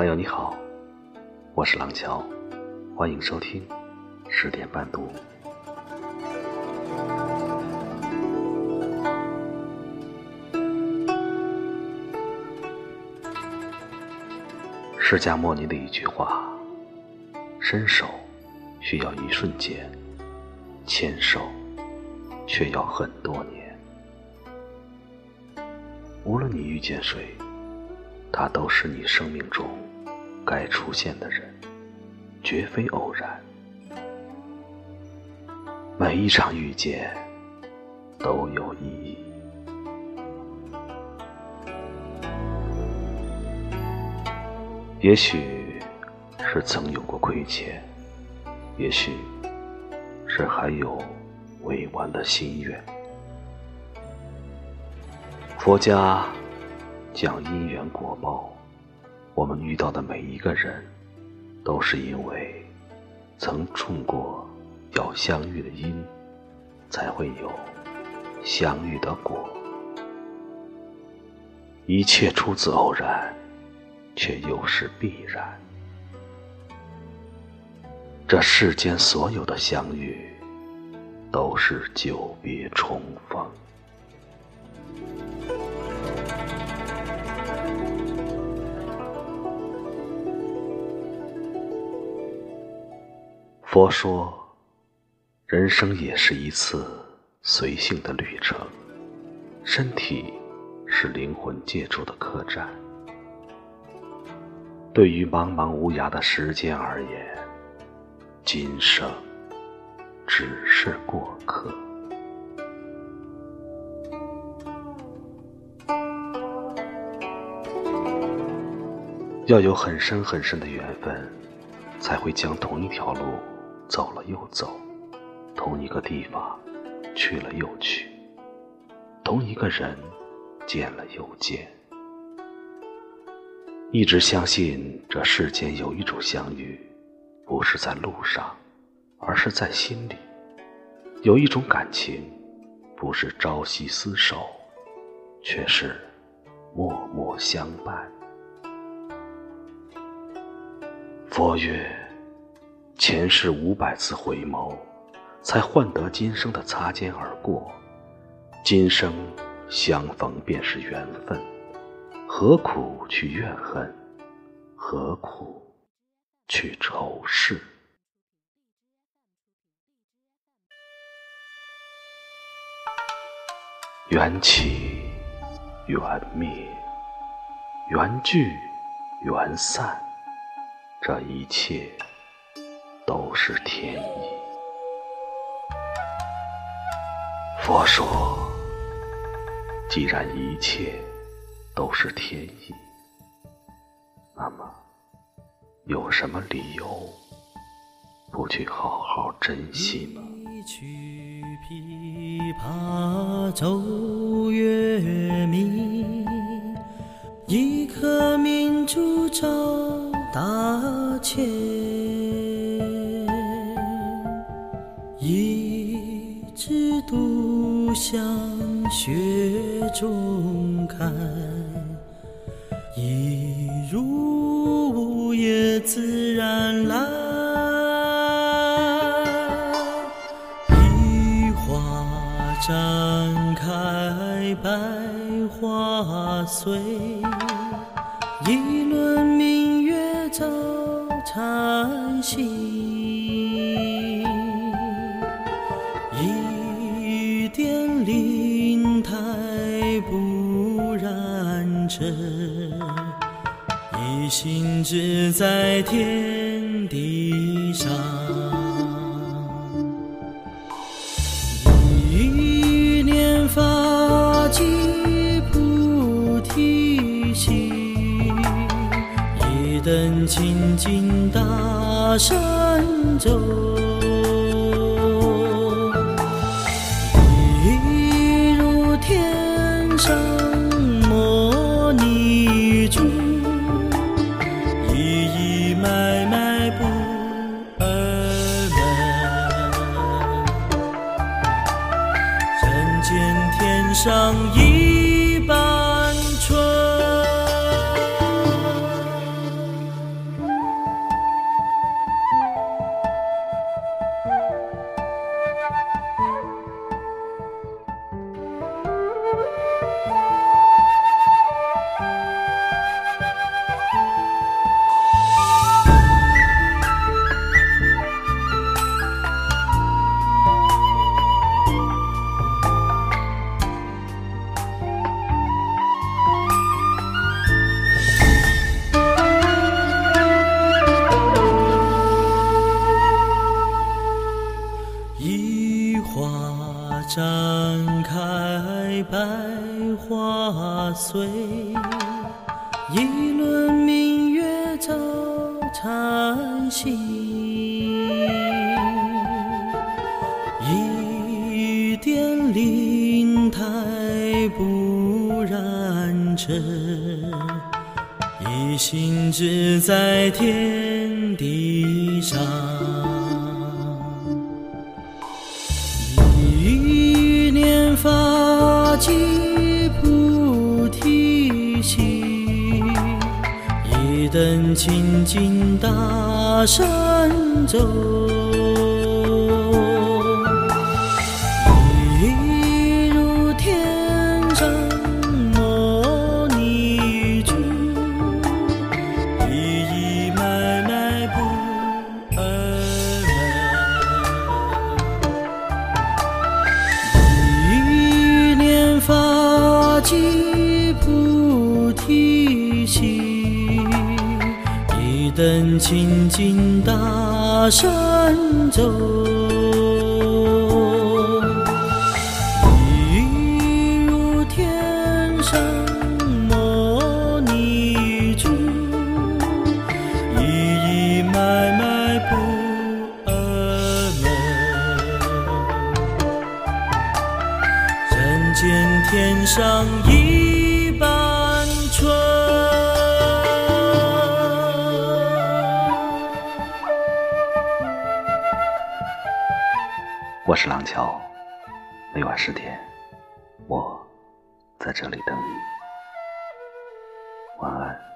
朋友你好，我是廊桥，欢迎收听十点半读。释迦牟尼的一句话：伸手需要一瞬间，牵手却要很多年。无论你遇见谁，他都是你生命中该出现的人，绝非偶然。每一场遇见都有意义。也许是曾有过亏欠，也许是还有未完的心愿。佛家讲因缘果报，我们遇到的每一个人，都是因为曾种过要相遇的因，才会有相遇的果。一切出自偶然。却又是必然。这世间所有的相遇，都是久别重逢。佛说，人生也是一次随性的旅程，身体是灵魂借住的客栈。对于茫茫无涯的时间而言，今生只是过客。要有很深很深的缘分，才会将同一条路走了又走，同一个地方去了又去，同一个人见了又见。一直相信这世间有一种相遇，不是在路上，而是在心里；有一种感情，不是朝夕厮守，却是默默相伴。佛曰：前世五百次回眸，才换得今生的擦肩而过。今生相逢便是缘分。何苦去怨恨？何苦去仇视？缘起缘灭，缘聚缘散，这一切都是天意。佛说，既然一切。都是天意，那么有什么理由不去好好珍惜呢？一曲琵琶奏月明，一颗明珠照大千，独向雪中开。一如无叶自然来，一花绽开百花碎，一轮明月照禅心，一心只在天地上，一念发起菩提心，一灯清净大神咒。上一半春，碎，一轮明月照禅心。一点灵台不染尘，一心只在天地上。灯清净大神咒，一如天上摩尼珠，一一脉脉不二门。一念发起菩提心，一灯清净大神咒，我是廊桥，每晚十点，我在这里等你。晚安。